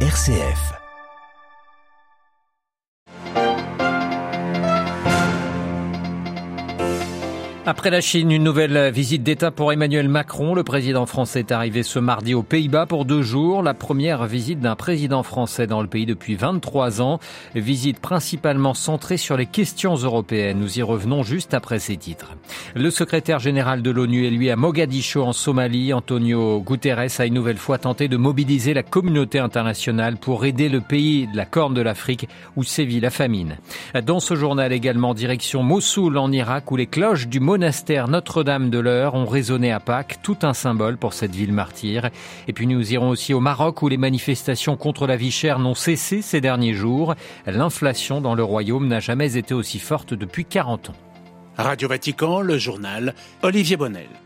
RCF. Après la Chine, une nouvelle visite d'État pour Emmanuel Macron. Le président français est arrivé ce mardi aux Pays-Bas pour deux jours. La première visite d'un président français dans le pays depuis 23 ans. Visite principalement centrée sur les questions européennes. Nous y revenons juste après ces titres. Le secrétaire général de l'ONU est lui à Mogadiscio en Somalie. Antonio Guterres a une nouvelle fois tenté de mobiliser la communauté internationale pour aider le pays de la Corne de l'Afrique où sévit la famine. Dans ce journal également, direction Mossoul en Irak où les cloches du monastère Notre-Dame de l'Heure ont résonné à Pâques, tout un symbole pour cette ville martyre. Et puis nous irons aussi au Maroc où les manifestations contre la vie chère n'ont cessé ces derniers jours. L'inflation dans le royaume n'a jamais été aussi forte depuis 40 ans. Radio Vatican, le journal Olivier Bonnel.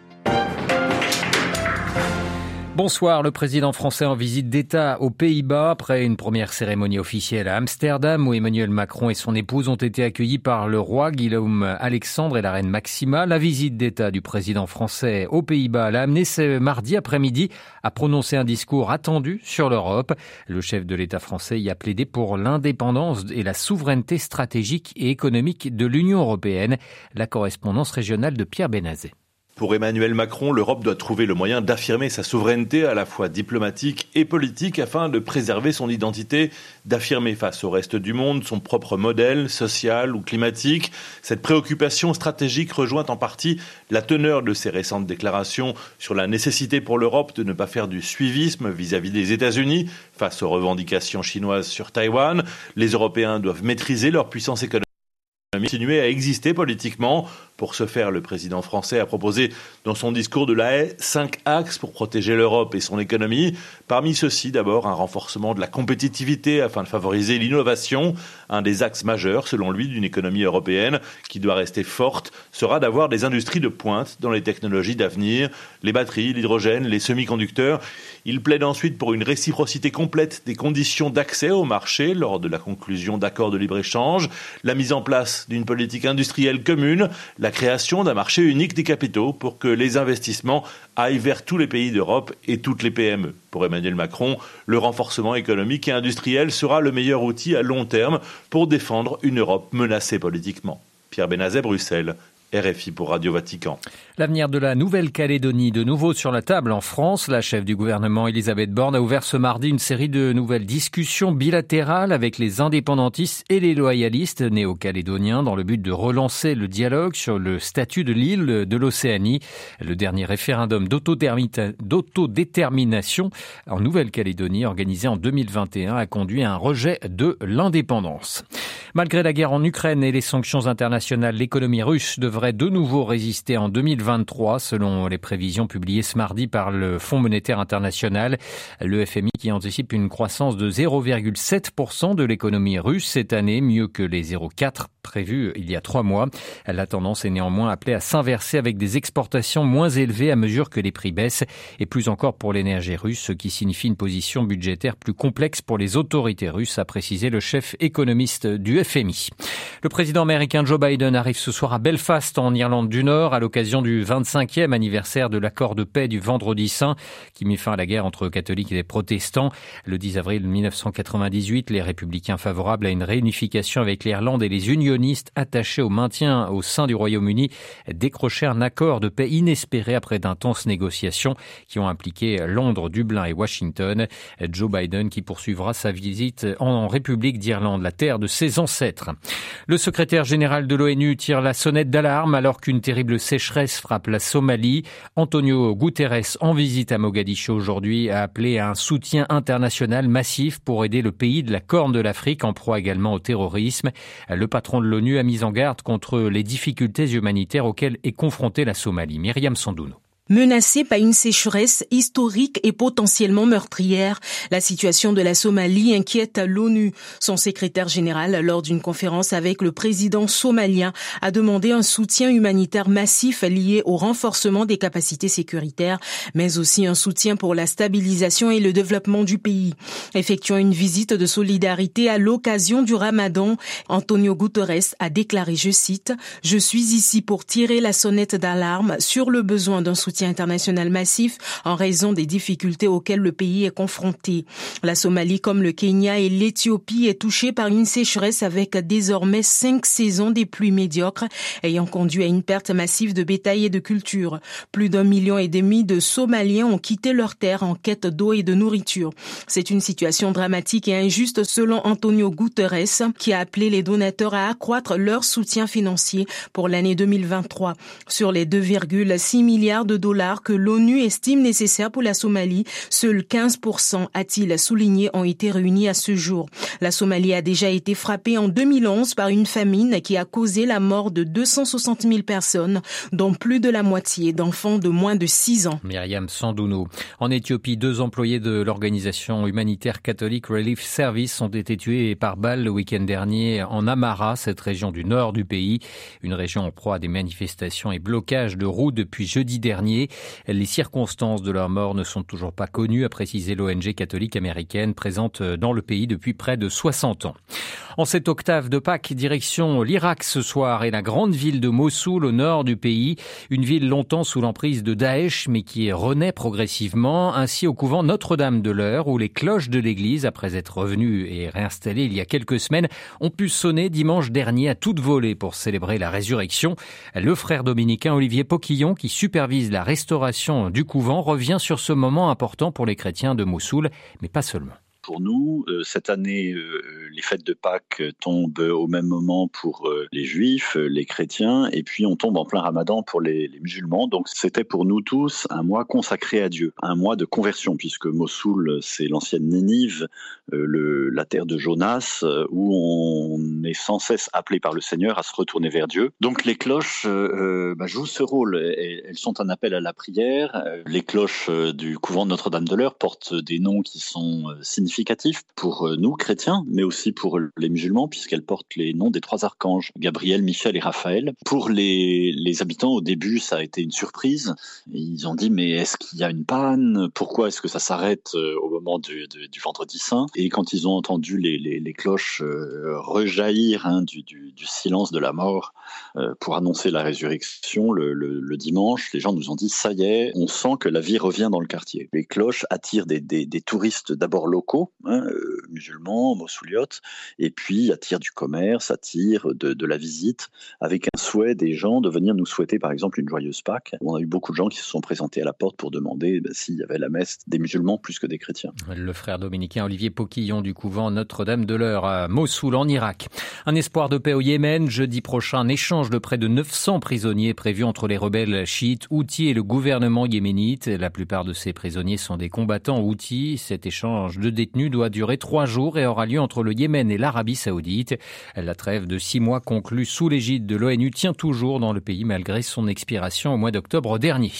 Bonsoir, le président français en visite d'État aux Pays-Bas après une première cérémonie officielle à Amsterdam où Emmanuel Macron et son épouse ont été accueillis par le roi Guillaume Alexandre et la reine Maxima. La visite d'État du président français aux Pays-Bas l'a amené ce mardi après-midi à prononcer un discours attendu sur l'Europe. Le chef de l'État français y a plaidé pour l'indépendance et la souveraineté stratégique et économique de l'Union européenne. La correspondance régionale de Pierre Benazet. Pour Emmanuel Macron, l'Europe doit trouver le moyen d'affirmer sa souveraineté à la fois diplomatique et politique afin de préserver son identité, d'affirmer face au reste du monde son propre modèle social ou climatique. Cette préoccupation stratégique rejoint en partie la teneur de ses récentes déclarations sur la nécessité pour l'Europe de ne pas faire du suivisme vis-à-vis des États-Unis face aux revendications chinoises sur Taïwan. Les Européens doivent maîtriser leur puissance économique continuer à exister politiquement. Pour ce faire, le président français a proposé dans son discours de la haie cinq axes pour protéger l'Europe et son économie. Parmi ceux-ci, d'abord, un renforcement de la compétitivité afin de favoriser l'innovation. Un des axes majeurs, selon lui, d'une économie européenne qui doit rester forte sera d'avoir des industries de pointe dans les technologies d'avenir, les batteries, l'hydrogène, les semi-conducteurs. Il plaide ensuite pour une réciprocité complète des conditions d'accès au marché lors de la conclusion d'accords de libre-échange, la mise en place d'une politique industrielle commune, la la création d'un marché unique des capitaux pour que les investissements aillent vers tous les pays d'Europe et toutes les PME. Pour Emmanuel Macron, le renforcement économique et industriel sera le meilleur outil à long terme pour défendre une Europe menacée politiquement. Pierre Benazet, Bruxelles. RFI pour Radio Vatican. L'avenir de la Nouvelle-Calédonie, de nouveau sur la table en France. La chef du gouvernement, Elisabeth Borne, a ouvert ce mardi une série de nouvelles discussions bilatérales avec les indépendantistes et les loyalistes néo-calédoniens dans le but de relancer le dialogue sur le statut de l'île de l'Océanie. Le dernier référendum d'autodétermination en Nouvelle-Calédonie organisé en 2021 a conduit à un rejet de l'indépendance. Malgré la guerre en Ukraine et les sanctions internationales, l'économie russe devrait de nouveau résister en 2023, selon les prévisions publiées ce mardi par le Fonds monétaire international. Le FMI qui anticipe une croissance de 0,7% de l'économie russe cette année, mieux que les 0,4 prévus il y a trois mois. La tendance est néanmoins appelée à s'inverser avec des exportations moins élevées à mesure que les prix baissent et plus encore pour l'énergie russe, ce qui signifie une position budgétaire plus complexe pour les autorités russes, a précisé le chef économiste du FMI. Le président américain Joe Biden arrive ce soir à Belfast en Irlande du Nord à l'occasion du 25e anniversaire de l'accord de paix du Vendredi Saint qui mit fin à la guerre entre catholiques et les protestants. Le 10 avril 1998, les républicains favorables à une réunification avec l'Irlande et les unionistes attachés au maintien au sein du Royaume-Uni décrochèrent un accord de paix inespéré après d'intenses négociations qui ont impliqué Londres, Dublin et Washington. Joe Biden qui poursuivra sa visite en République d'Irlande, la terre de ses ancêtres le secrétaire général de l'ONU tire la sonnette d'alarme alors qu'une terrible sécheresse frappe la Somalie. Antonio Guterres, en visite à Mogadiscio aujourd'hui, a appelé à un soutien international massif pour aider le pays de la Corne de l'Afrique en proie également au terrorisme. Le patron de l'ONU a mis en garde contre les difficultés humanitaires auxquelles est confrontée la Somalie. Myriam Sandouno. Menacée par une sécheresse historique et potentiellement meurtrière, la situation de la Somalie inquiète l'ONU. Son secrétaire général, lors d'une conférence avec le président somalien, a demandé un soutien humanitaire massif lié au renforcement des capacités sécuritaires, mais aussi un soutien pour la stabilisation et le développement du pays. Effectuant une visite de solidarité à l'occasion du ramadan, Antonio Guterres a déclaré, je cite, Je suis ici pour tirer la sonnette d'alarme sur le besoin d'un soutien international massif en raison des difficultés auxquelles le pays est confronté. La Somalie, comme le Kenya et l'Éthiopie, est touchée par une sécheresse avec désormais cinq saisons des pluies médiocres, ayant conduit à une perte massive de bétail et de culture. Plus d'un million et demi de Somaliens ont quitté leur terre en quête d'eau et de nourriture. C'est une situation dramatique et injuste selon Antonio Guterres, qui a appelé les donateurs à accroître leur soutien financier pour l'année 2023. Sur les 2,6 milliards de dollars que l'ONU estime nécessaires pour la Somalie, seuls 15%, a-t-il souligné, ont été réunis à ce jour. La Somalie a déjà été frappée en 2011 par une famine qui a causé la mort de 260 000 personnes, dont plus de la moitié d'enfants de moins de 6 ans. Myriam Sandouno. En Éthiopie, deux employés de l'organisation humanitaire catholique Relief Service ont été tués par balle le week-end dernier en Amara, cette région du nord du pays, une région en proie à des manifestations et blocages de roues depuis jeudi dernier. Les circonstances de leur mort ne sont toujours pas connues, a précisé l'ONG catholique américaine présente dans le pays depuis près de 60 ans. En cette octave de Pâques, direction l'Irak ce soir et la grande ville de Mossoul au nord du pays, une ville longtemps sous l'emprise de Daesh mais qui renaît progressivement, ainsi au couvent Notre-Dame de l'Heure où les cloches de l'église, après être revenues et réinstallées il y a quelques semaines, ont pu sonner dimanche dernier à toute volée pour célébrer la résurrection. Le frère dominicain Olivier Poquillon, qui supervise la restauration du couvent, revient sur ce moment important pour les chrétiens de Mossoul, mais pas seulement pour nous. Euh, cette année, euh, les fêtes de Pâques tombent au même moment pour euh, les juifs, les chrétiens, et puis on tombe en plein ramadan pour les, musulmans. Donc c'était pour nous tous un mois consacré à Dieu, un mois de conversion, puisque Mossoul, c'est l'ancienne Nénive, le, la terre de Jonas, où on est sans cesse appelé par le Seigneur à se retourner vers Dieu. Donc les cloches bah, jouent ce rôle. Elles sont un appel à la prière. Les cloches du couvent de Notre-Dame de l'Heure portent des noms qui sont significatifs pour euh, nous, chrétiens, mais aussi pour les musulmans, puisqu'elle porte les noms des trois archanges, Gabriel, Michel et Raphaël. Pour les, habitants, au début, ça a été une surprise. Ils ont dit, mais est-ce qu'il y a une panne? Pourquoi est-ce que ça s'arrête euh, au moment du, vendredi saint? Et quand ils ont entendu les, cloches euh, rejaillir hein, du, silence de la mort pour annoncer la résurrection le, dimanche, les gens nous ont dit, ça y est, on sent que la vie revient dans le quartier. Les cloches attirent des touristes d'abord locaux, Hein, euh, musulmans, moussouliotes, et puis attire du commerce, attire de, de, la visite, avec un souhait des gens de venir nous souhaiter par exemple une joyeuse Pâques. On a eu beaucoup de gens qui se sont présentés à la porte pour demander ben, s'il y avait la messe des musulmans plus que des chrétiens. Le frère dominicain Olivier Poquillon du couvent Notre-Dame de l'Heure à Mossoul en Irak. Un espoir de paix au Yémen. Jeudi prochain, un échange de près de 900 prisonniers prévu entre les rebelles chiites, Houthis et le gouvernement yéménite. La plupart de ces prisonniers sont des combattants Houthis. Cet échange de détenus doit durer. La trêve de six mois conclue sous l'égide de l'ONU tient toujours dans le pays malgré son expiration au mois d'octobre dernier.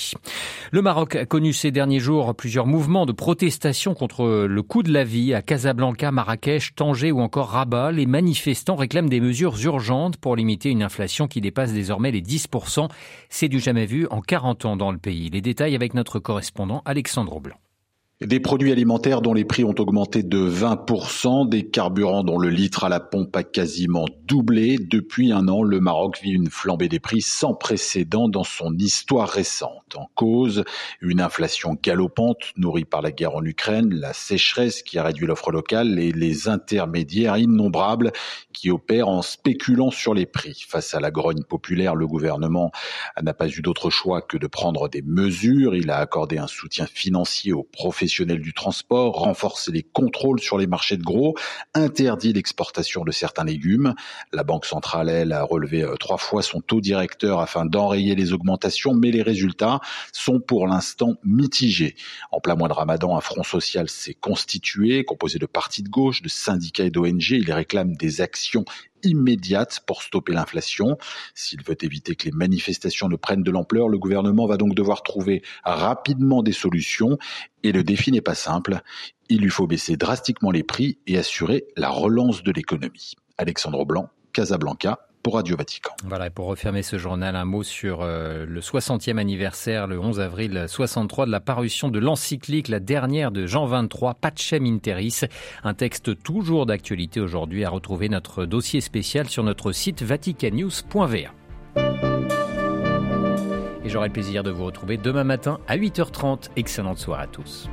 Le Maroc a connu ces derniers jours plusieurs mouvements de protestation contre le coût de la vie à Casablanca, Marrakech, Tanger ou encore Rabat. Les manifestants réclament des mesures urgentes pour limiter une inflation qui dépasse désormais les 10%. C'est du jamais vu en 40 ans dans le pays. Les détails avec notre correspondant Alexandre Blanc. Des produits alimentaires dont les prix ont augmenté de 20%, des carburants dont le litre à la pompe a quasiment doublé. Depuis un an, le Maroc vit une flambée des prix sans précédent dans son histoire récente. En cause, une inflation galopante nourrie par la guerre en Ukraine, la sécheresse qui a réduit l'offre locale et les intermédiaires innombrables qui opèrent en spéculant sur les prix. Face à la grogne populaire, le gouvernement n'a pas eu d'autre choix que de prendre des mesures. Il a accordé un soutien financier aux professionnels du transport, renforcer les contrôles sur les marchés de gros, interdit l'exportation de certains légumes. La Banque centrale, elle, a relevé euh, trois fois son taux directeur afin d'enrayer les augmentations, mais les résultats sont pour l'instant mitigés. En plein mois de ramadan, un front social s'est constitué, composé de partis de gauche, de syndicats et d'ONG. Il réclame des actions immédiate pour stopper l'inflation. S'il veut éviter que les manifestations ne prennent de l'ampleur, le gouvernement va donc devoir trouver rapidement des solutions et le défi n'est pas simple. Il lui faut baisser drastiquement les prix et assurer la relance de l'économie. Alexandre Blanc, Casablanca, pour Radio Vatican. Voilà, et pour refermer ce journal, un mot sur euh, le 60e anniversaire, le 11 avril 63, de la parution de l'encyclique, la dernière de Jean 23, Pacem Interis, un texte toujours d'actualité aujourd'hui à retrouver notre dossier spécial sur notre site vaticanews.va. Et j'aurai le plaisir de vous retrouver demain matin à 8h30. Excellente soirée à tous.